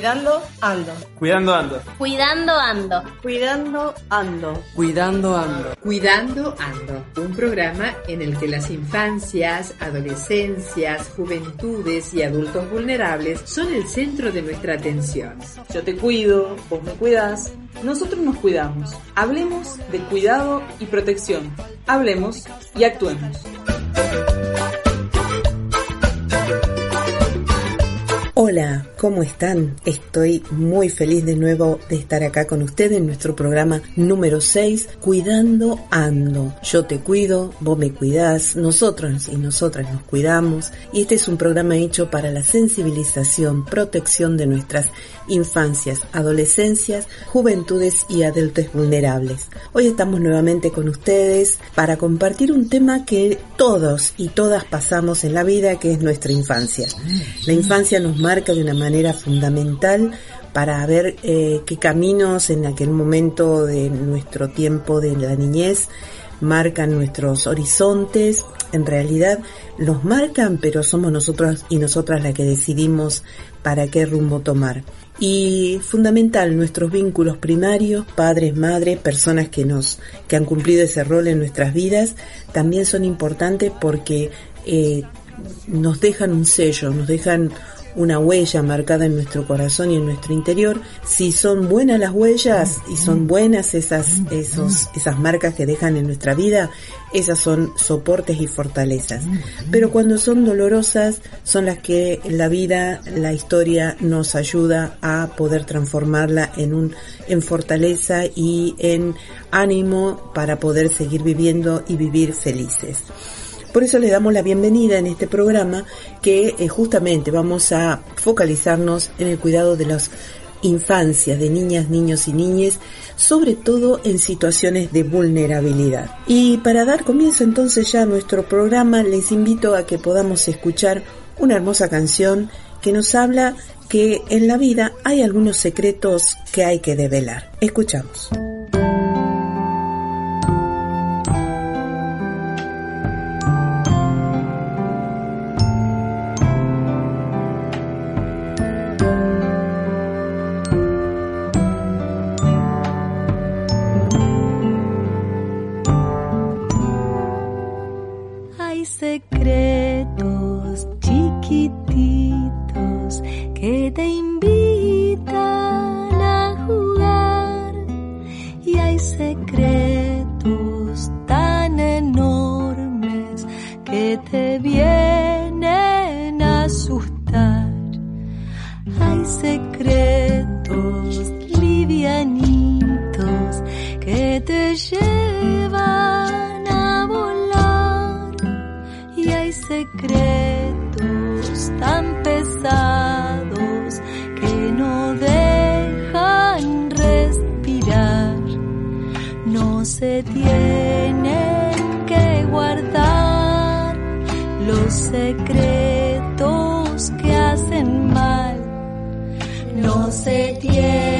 Cuidando ando. Cuidando ando. Cuidando ando. Cuidando ando. Cuidando ando. Cuidando ando. Un programa en el que las infancias, adolescencias, juventudes y adultos vulnerables son el centro de nuestra atención. Yo te cuido, vos me cuidas, nosotros nos cuidamos. Hablemos de cuidado y protección. Hablemos y actuemos. ¿Cómo están? Estoy muy feliz de nuevo de estar acá con ustedes en nuestro programa número 6, Cuidando Ando. Yo te cuido, vos me cuidás, nosotros y nosotras nos cuidamos y este es un programa hecho para la sensibilización, protección de nuestras infancias, adolescencias, juventudes y adultos vulnerables. Hoy estamos nuevamente con ustedes para compartir un tema que todos y todas pasamos en la vida, que es nuestra infancia. La infancia nos marca de una manera fundamental para ver eh, qué caminos en aquel momento de nuestro tiempo de la niñez marcan nuestros horizontes, en realidad los marcan, pero somos nosotros y nosotras las que decidimos para qué rumbo tomar. Y fundamental, nuestros vínculos primarios, padres, madres, personas que nos, que han cumplido ese rol en nuestras vidas, también son importantes porque eh, nos dejan un sello, nos dejan una huella marcada en nuestro corazón y en nuestro interior. Si son buenas las huellas y son buenas esas, esos, esas marcas que dejan en nuestra vida, esas son soportes y fortalezas. Pero cuando son dolorosas, son las que la vida, la historia nos ayuda a poder transformarla en un, en fortaleza y en ánimo para poder seguir viviendo y vivir felices. Por eso le damos la bienvenida en este programa que eh, justamente vamos a focalizarnos en el cuidado de las infancias, de niñas, niños y niñas, sobre todo en situaciones de vulnerabilidad. Y para dar comienzo entonces ya a nuestro programa, les invito a que podamos escuchar una hermosa canción que nos habla que en la vida hay algunos secretos que hay que develar. Escuchamos. Tienen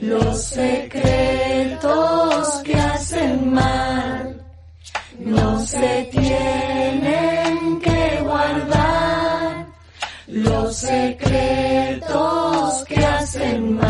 los secretos que hacen mal no se tienen que guardar. Los secretos que hacen mal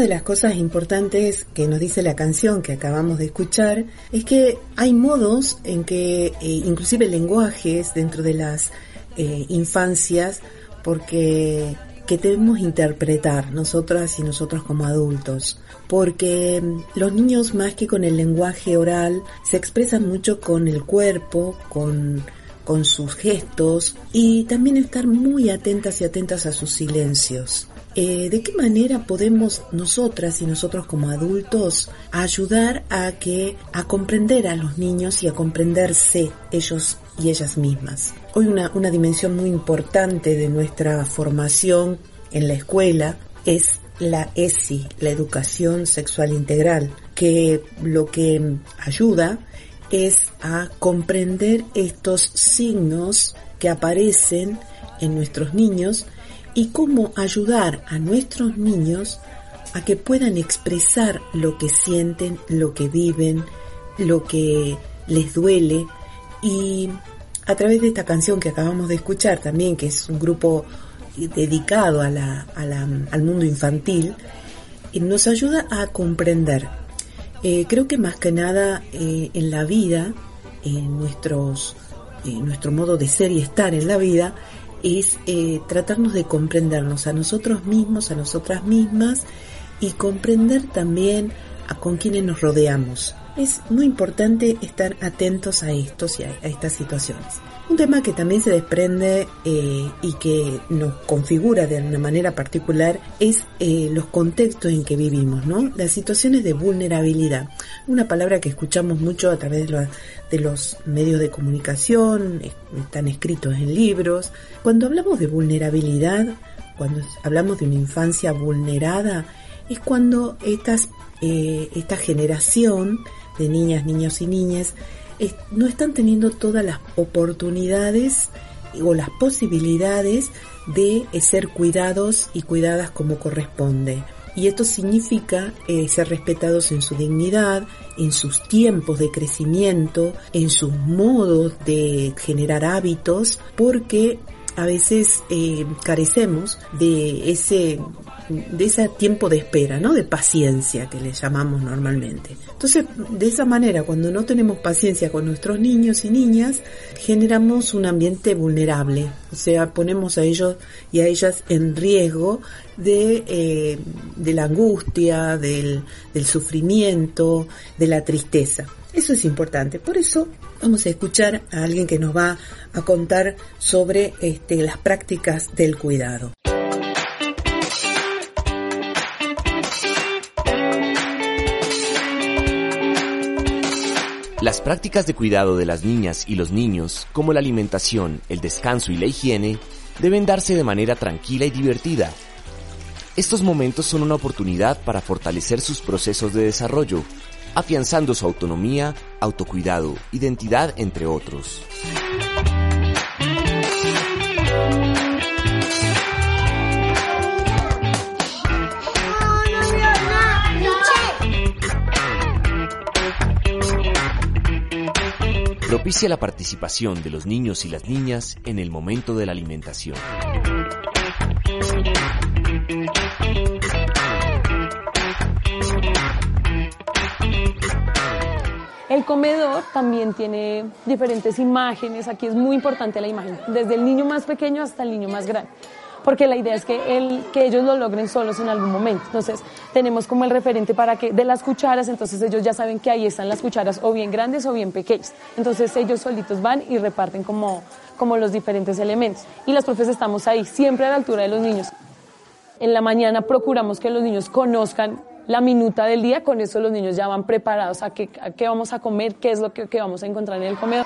de las cosas importantes que nos dice la canción que acabamos de escuchar es que hay modos en que eh, inclusive lenguajes dentro de las eh, infancias porque que debemos interpretar nosotras y nosotros como adultos porque mm, los niños más que con el lenguaje oral se expresan mucho con el cuerpo, con con sus gestos y también estar muy atentas y atentas a sus silencios. Eh, ¿De qué manera podemos nosotras y nosotros como adultos ayudar a que a comprender a los niños y a comprenderse ellos y ellas mismas? Hoy una, una dimensión muy importante de nuestra formación en la escuela es la ESI, la educación sexual integral, que lo que ayuda es a comprender estos signos que aparecen en nuestros niños y cómo ayudar a nuestros niños a que puedan expresar lo que sienten, lo que viven, lo que les duele y a través de esta canción que acabamos de escuchar también, que es un grupo dedicado a la, al mundo infantil, nos ayuda a comprender. Eh, creo que más que nada eh, en la vida, en nuestros, en nuestro modo de ser y estar en la vida, es eh, tratarnos de comprendernos a nosotros mismos, a nosotras mismas y comprender también a con quienes nos rodeamos. Es muy importante estar atentos a estos y a, estas situaciones. Un tema que también se desprende eh, y que nos configura de una manera particular es eh, los contextos en que vivimos, ¿no? Las situaciones de vulnerabilidad. Una palabra que escuchamos mucho a través de, de los medios de comunicación, están escritos en libros. Cuando hablamos de vulnerabilidad, cuando hablamos de una infancia vulnerada, es cuando estas, eh, esta generación de niñas, niños y niñas no están teniendo todas las oportunidades o las posibilidades de eh, ser cuidados y cuidadas como corresponde. Y esto significa eh, ser respetados en su dignidad, en sus tiempos de crecimiento, en sus modos de generar hábitos, porque a veces eh, carecemos de ese de ese tiempo de espera, ¿no? De paciencia que le llamamos normalmente. Entonces, de esa manera, cuando no tenemos paciencia con nuestros niños y niñas, generamos un ambiente vulnerable. O sea, ponemos a ellos y a ellas en riesgo de, eh, de la angustia, del, del sufrimiento, de la tristeza. Eso es importante. Por eso vamos a escuchar a alguien que nos va a contar sobre este, las prácticas del cuidado. Las prácticas de cuidado de las niñas y los niños, como la alimentación, el descanso y la higiene, deben darse de manera tranquila y divertida. Estos momentos son una oportunidad para fortalecer sus procesos de desarrollo, afianzando su autonomía, autocuidado, identidad, entre otros. Propicia la participación de los niños y las niñas en el momento de la alimentación. El comedor también tiene diferentes imágenes, aquí es muy importante la imagen, desde el niño más pequeño hasta el niño más grande, porque la idea es que, el, que ellos lo logren solos en algún momento. Entonces, tenemos como el referente para que de las cucharas, entonces ellos ya saben que ahí están las cucharas o bien grandes o bien pequeñas. Entonces, ellos solitos van y reparten como, como los diferentes elementos. Y las profes estamos ahí, siempre a la altura de los niños. En la mañana procuramos que los niños conozcan la minuta del día, con eso los niños ya van preparados a qué, qué vamos a comer, qué es lo que, que vamos a encontrar en el comedor.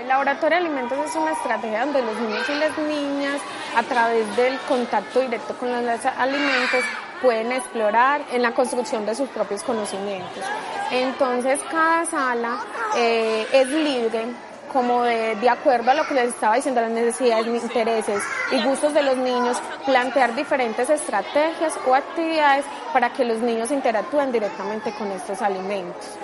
El laboratorio de alimentos es una estrategia donde los niños y las niñas, a través del contacto directo con los alimentos, pueden explorar en la construcción de sus propios conocimientos. Entonces, cada sala eh, es libre como de, acuerdo a lo que les estaba diciendo, las necesidades, intereses y gustos de los niños, plantear diferentes estrategias o actividades para que los niños interactúen directamente con estos alimentos.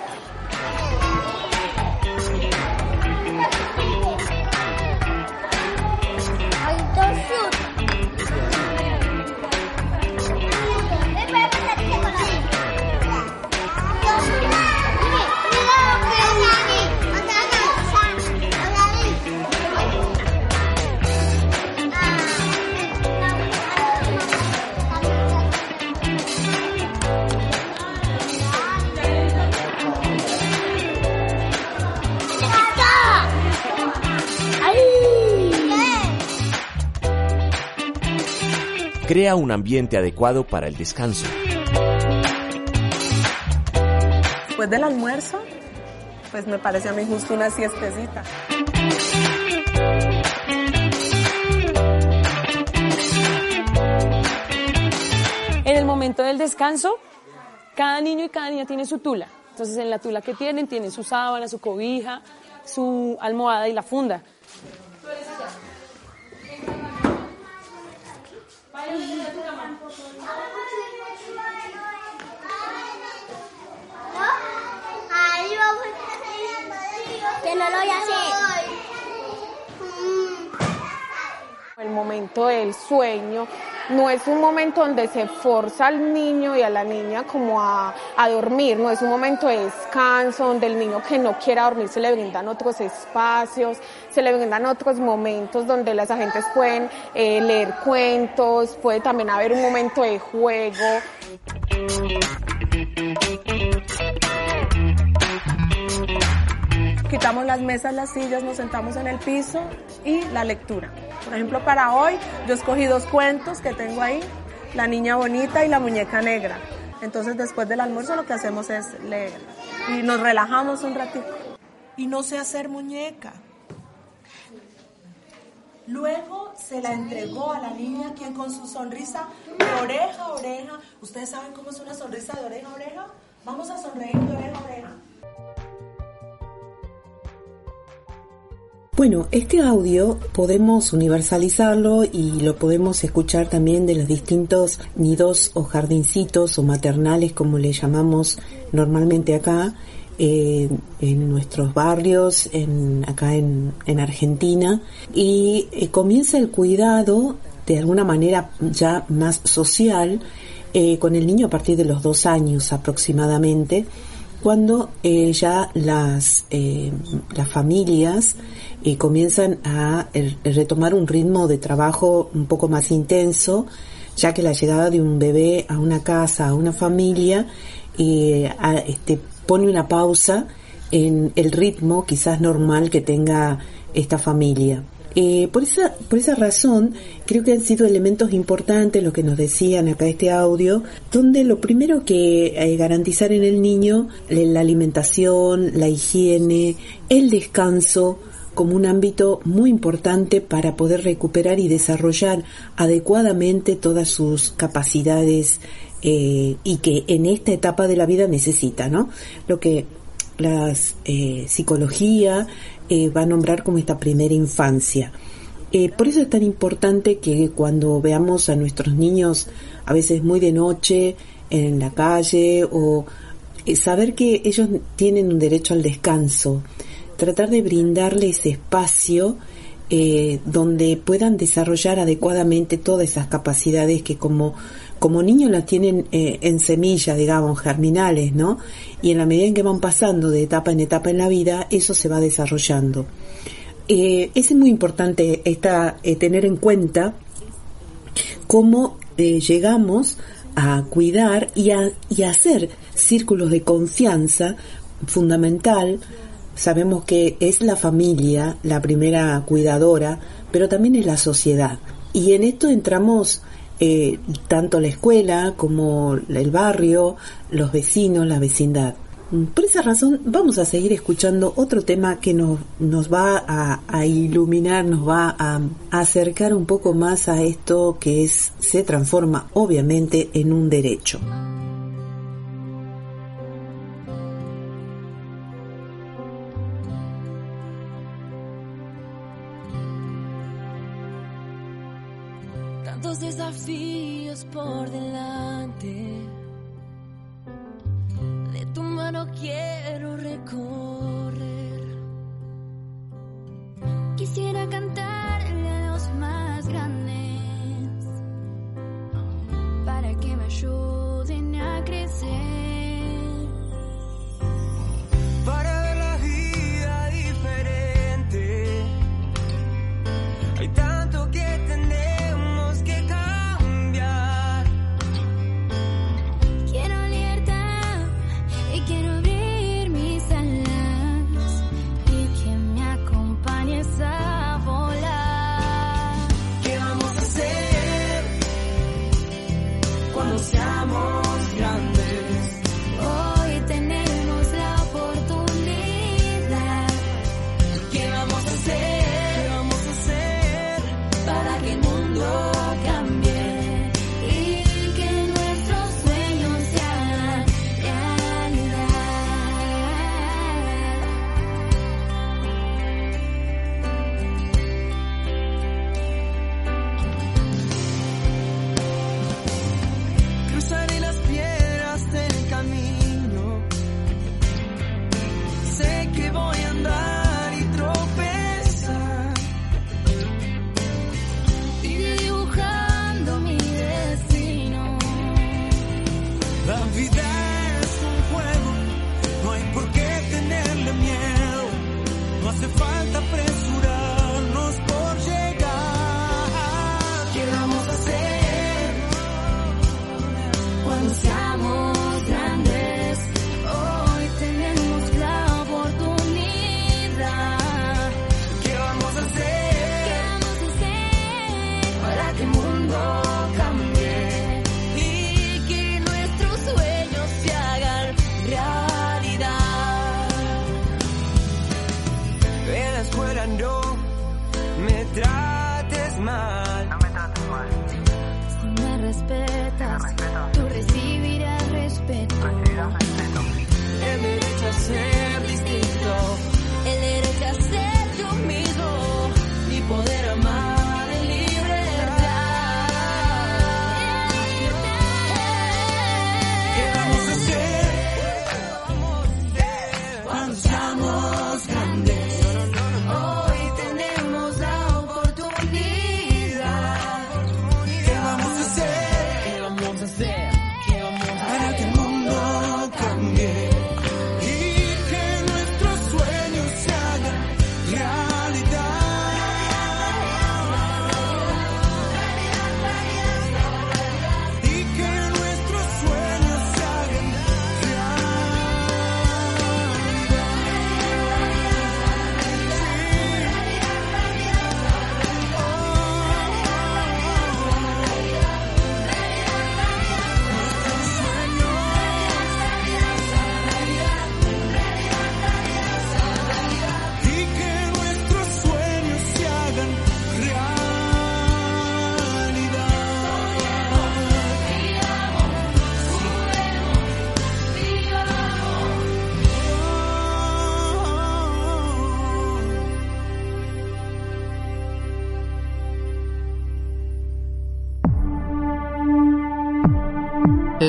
Crea un ambiente adecuado para el descanso. Después del almuerzo, pues me parece a mí justo una siestecita. En el momento del descanso, cada niño y cada niña tiene su tula. Entonces en la tula que tienen, tienen su sábana, su cobija, su almohada y la funda. Que no lo voy a hacer. El momento del sueño no es un momento donde se forza al niño y a la niña como a, a, dormir, no es un momento de descanso donde el niño que no quiera dormir se le brindan otros espacios, se le brindan otros momentos donde las agentes pueden eh, leer cuentos, puede también haber un momento de juego. Quitamos las mesas, las sillas, nos sentamos en el piso y la lectura. Por ejemplo, para hoy yo escogí dos cuentos que tengo ahí, La Niña Bonita y La Muñeca Negra. Entonces después del almuerzo lo que hacemos es leer y nos relajamos un ratito. Y no sé hacer muñeca. Luego se la entregó a la niña quien con su sonrisa de oreja a oreja, ¿ustedes saben cómo es una sonrisa de oreja a oreja? Vamos a sonreír de oreja a oreja. Bueno, este audio podemos universalizarlo y lo podemos escuchar también de los distintos nidos o jardincitos o maternales, como le llamamos normalmente acá, eh, en nuestros barrios, en, acá en, en Argentina, y eh, comienza el cuidado de alguna manera ya más social eh, con el niño a partir de los dos años aproximadamente, cuando eh, ya las, eh, las familias eh, comienzan a retomar un ritmo de trabajo un poco más intenso, ya que la llegada de un bebé a una casa, a una familia, a, este, pone una pausa en el ritmo quizás normal que tenga esta familia. Eh, por, esa, por esa razón, creo que han sido elementos importantes lo que nos decían acá este audio, donde lo primero que eh, garantizar en el niño la alimentación, la higiene, el descanso, como un ámbito muy importante para poder recuperar y desarrollar adecuadamente todas sus capacidades eh, y que en esta etapa de la vida necesita, ¿no? Lo que la eh, psicología eh, va a nombrar como esta primera infancia. Eh, por eso es tan importante que cuando veamos a nuestros niños a veces muy de noche en la calle o eh, saber que ellos tienen un derecho al descanso, tratar de brindarles espacio donde puedan desarrollar adecuadamente todas esas capacidades que como como niños las tienen en semilla, digamos, germinales, ¿no? Y en la medida en que van pasando de etapa en etapa en la vida, eso se va desarrollando. eh, es muy importante esta, eh, tener en cuenta cómo eh, llegamos a cuidar y a, y hacer círculos de confianza fundamental. Sabemos que es la familia la primera cuidadora, pero también es la sociedad. Y en esto entramos eh, tanto la escuela como el barrio, los vecinos, la vecindad. Por esa razón vamos a seguir escuchando otro tema que nos, nos va a, a iluminar, nos va a, a acercar un poco más a esto que es, se transforma obviamente en un derecho. Cantarle a los más grandes para que me ayuden a crecer. No me trates mal. No me trates mal. Si me respetas, tú recibirás respeto. El derecho a ser distinto. El derecho a ser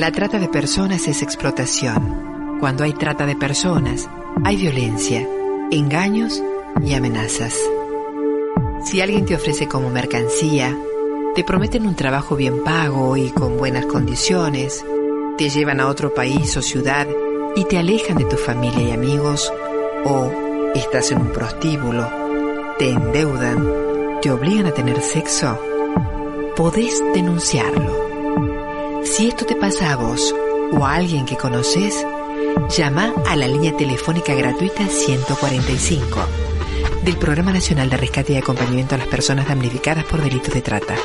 La trata de personas es explotación. Cuando hay trata de personas, hay violencia, engaños y amenazas. Si alguien te ofrece como mercancía, te prometen un trabajo bien pago y con buenas condiciones, te llevan a otro país o ciudad y te alejan de tu familia y amigos, o estás en un prostíbulo, te endeudan, te obligan a tener sexo, podés denunciarlo. Si esto te pasa a vos o a alguien que conoces, llama a la línea telefónica gratuita 145 del Programa Nacional de Rescate y Acompañamiento a las Personas Damnificadas por Delitos de Trata,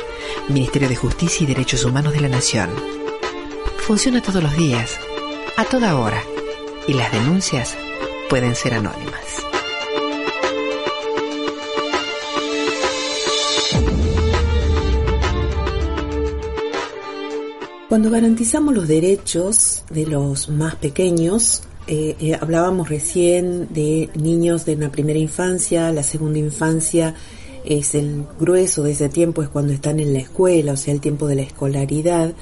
Ministerio de Justicia y Derechos Humanos de la Nación. Funciona todos los días, a toda hora, y las denuncias pueden ser anónimas. Cuando garantizamos los derechos de los más pequeños, eh, eh, hablábamos recién de niños de una primera infancia, la segunda infancia es el grueso de ese tiempo, es cuando están en la escuela, o sea, el tiempo de la escolaridad.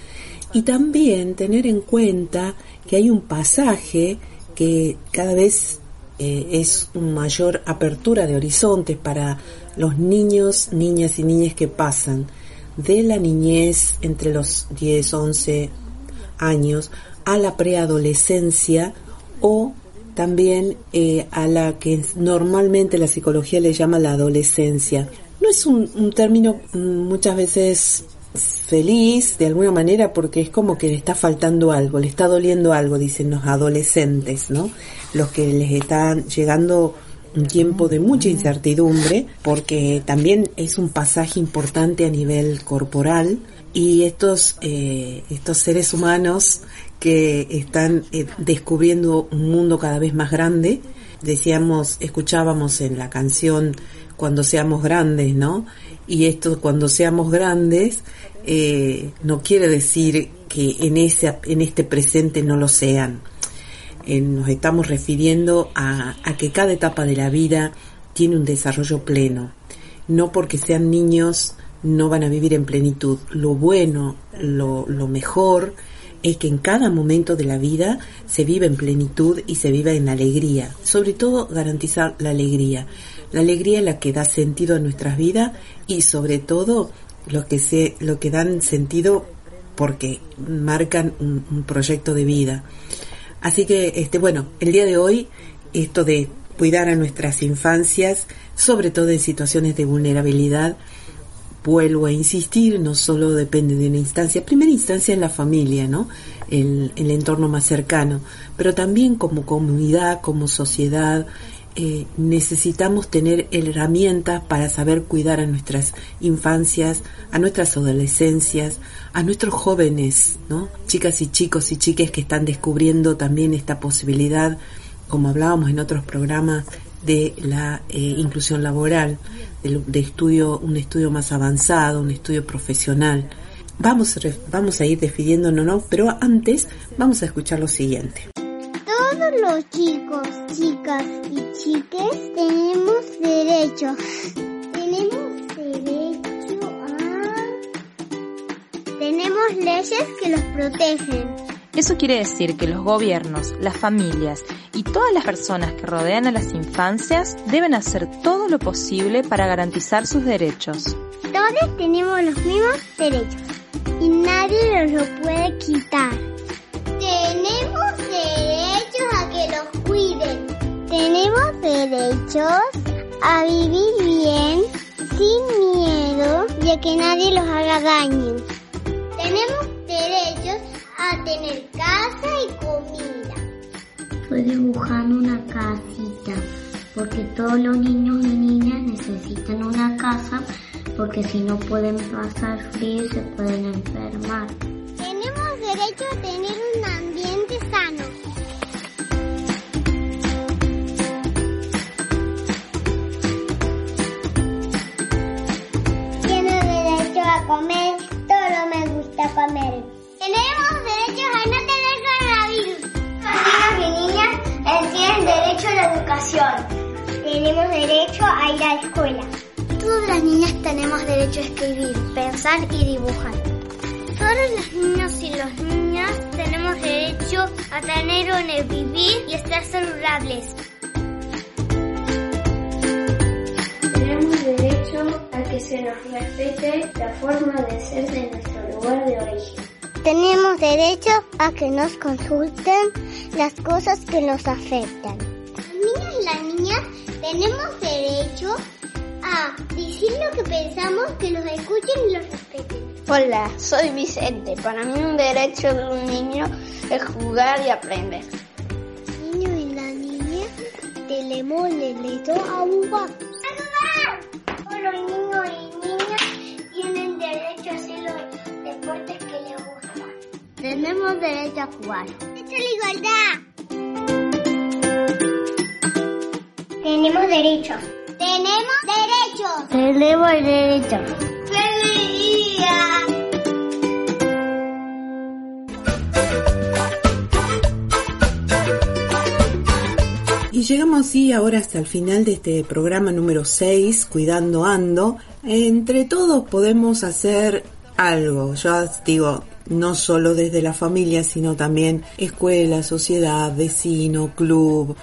Y también tener en cuenta que hay un pasaje que cada vez eh, es una mayor apertura de horizontes para los niños, niñas y niñas que pasan de la niñez entre los 10, 11 años a la preadolescencia o también eh, a la que normalmente la psicología le llama la adolescencia. No es un, un término mm, muchas veces feliz de alguna manera porque es como que le está faltando algo, le está doliendo algo, dicen los adolescentes, ¿no? Los que les están llegando un tiempo de mucha incertidumbre porque también es un pasaje importante a nivel corporal y estos eh, estos seres humanos que están eh, descubriendo un mundo cada vez más grande. Decíamos escuchábamos en la canción cuando seamos grandes no y esto cuando seamos grandes eh, no quiere decir que en ese en este presente no lo sean eh, nos estamos refiriendo a, que cada etapa de la vida tiene un desarrollo pleno no porque sean niños no van a vivir en plenitud. Lo bueno, lo, mejor es que en cada momento de la vida se vive en plenitud y se vive en alegría. Sobre todo garantizar la alegría. La alegría es la que da sentido a nuestras vidas y sobre todo lo que, se, lo que dan sentido porque marcan un proyecto de vida. Así que, este, bueno, el día de hoy, esto de cuidar a nuestras infancias, sobre todo en situaciones de vulnerabilidad, vuelvo a insistir, no solo depende de una instancia, primera instancia en la familia, ¿no? El, el entorno más cercano, pero también como comunidad, como sociedad, eh, necesitamos tener herramientas para saber cuidar a nuestras infancias, a nuestras adolescencias, a nuestros jóvenes, ¿no? Chicas y chicos y chiques que están descubriendo también esta posibilidad, como hablábamos en otros programas, de la eh, inclusión laboral, de, estudio, un estudio más avanzado, un estudio profesional. Vamos, vamos a ir despidiéndonos, ¿no? pero antes vamos a escuchar lo siguiente. Todos los chicos, chicas y chiques tenemos derecho. Tenemos derecho a... Tenemos leyes que los protegen. Eso quiere decir que los gobiernos, las familias y todas las personas que rodean a las infancias deben hacer todo lo posible para garantizar sus derechos. Todos tenemos los mismos derechos y nadie nos lo puede quitar. Tenemos Tenemos derechos a vivir bien, sin miedo de a que nadie los haga daño. Tenemos derechos a tener casa y comida. Estoy dibujando una casita porque todos los niños y niñas necesitan una casa porque si no pueden pasar frío se pueden enfermar. Tenemos derecho a tener un ambiente sano. Educación. Tenemos derecho a ir a la escuela. Todas las niñas tenemos derecho a escribir, pensar y dibujar. Todos los niños y las niñas tenemos derecho a tener donde vivir y estar saludables. Tenemos derecho a que se nos respete la forma de ser de nuestro lugar de origen. Tenemos derecho a que nos consulten las cosas que nos afectan. Niños y las niñas tenemos derecho a decir lo que pensamos, que nos escuchen y los respeten. Hola, soy Vicente. Para mí un derecho de un niño es jugar y aprender. Niño y la niña tenemos derecho a jugar. ¡A jugar! Los niños y niñas tienen derecho a hacer los deportes que les gustan. Tenemos derecho a jugar. ¡Esta es la igualdad! Tenemos derechos. Tenemos derechos. Tenemos derechos. ¡Feliz día! Y llegamos así ahora hasta el final de este programa número 6, Cuidando Ando. Entre todos podemos hacer algo. Yo digo, no solo desde la familia, sino también escuela, sociedad, vecino, club,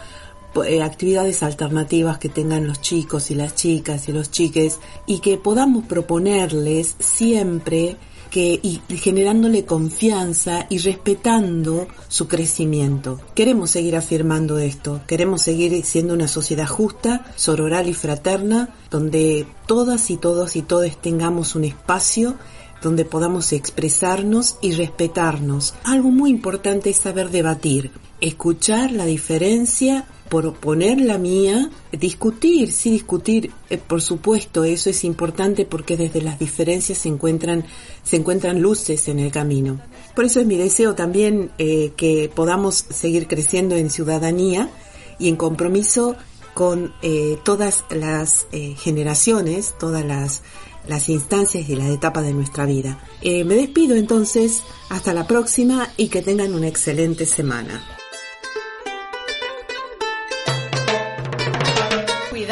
eh, actividades alternativas que tengan los chicos y las chicas y los chiques y que podamos proponerles siempre que y generándole confianza y respetando su crecimiento. Queremos seguir afirmando esto, queremos seguir siendo una sociedad justa, sororal y fraterna, donde todas y todos y todos tengamos un espacio donde podamos expresarnos y respetarnos. Algo muy importante es saber debatir, escuchar la diferencia proponer la mía, discutir, sí discutir, eh, por supuesto, eso es importante porque desde las diferencias se encuentran, se encuentran luces en el camino. Por eso es mi deseo también eh, que podamos seguir creciendo en ciudadanía y en compromiso con eh, todas las generaciones, todas las, las instancias y las etapas de nuestra vida. Me despido entonces, hasta la próxima y que tengan una excelente semana.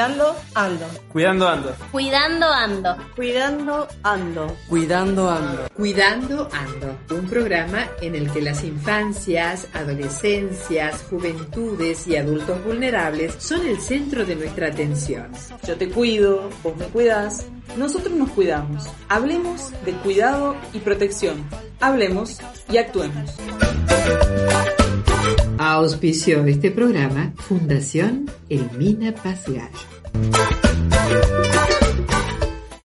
Cuidando ando. Cuidando ando. Cuidando ando. Cuidando ando. Cuidando ando. Cuidando Ando, un programa en el que las infancias, adolescencias, juventudes y adultos vulnerables son el centro de nuestra atención. Yo te cuido, vos me cuidas, nosotros nos cuidamos. Hablemos de cuidado y protección. Hablemos y actuemos. Auspició este programa Fundación Elmina Paz Gallo.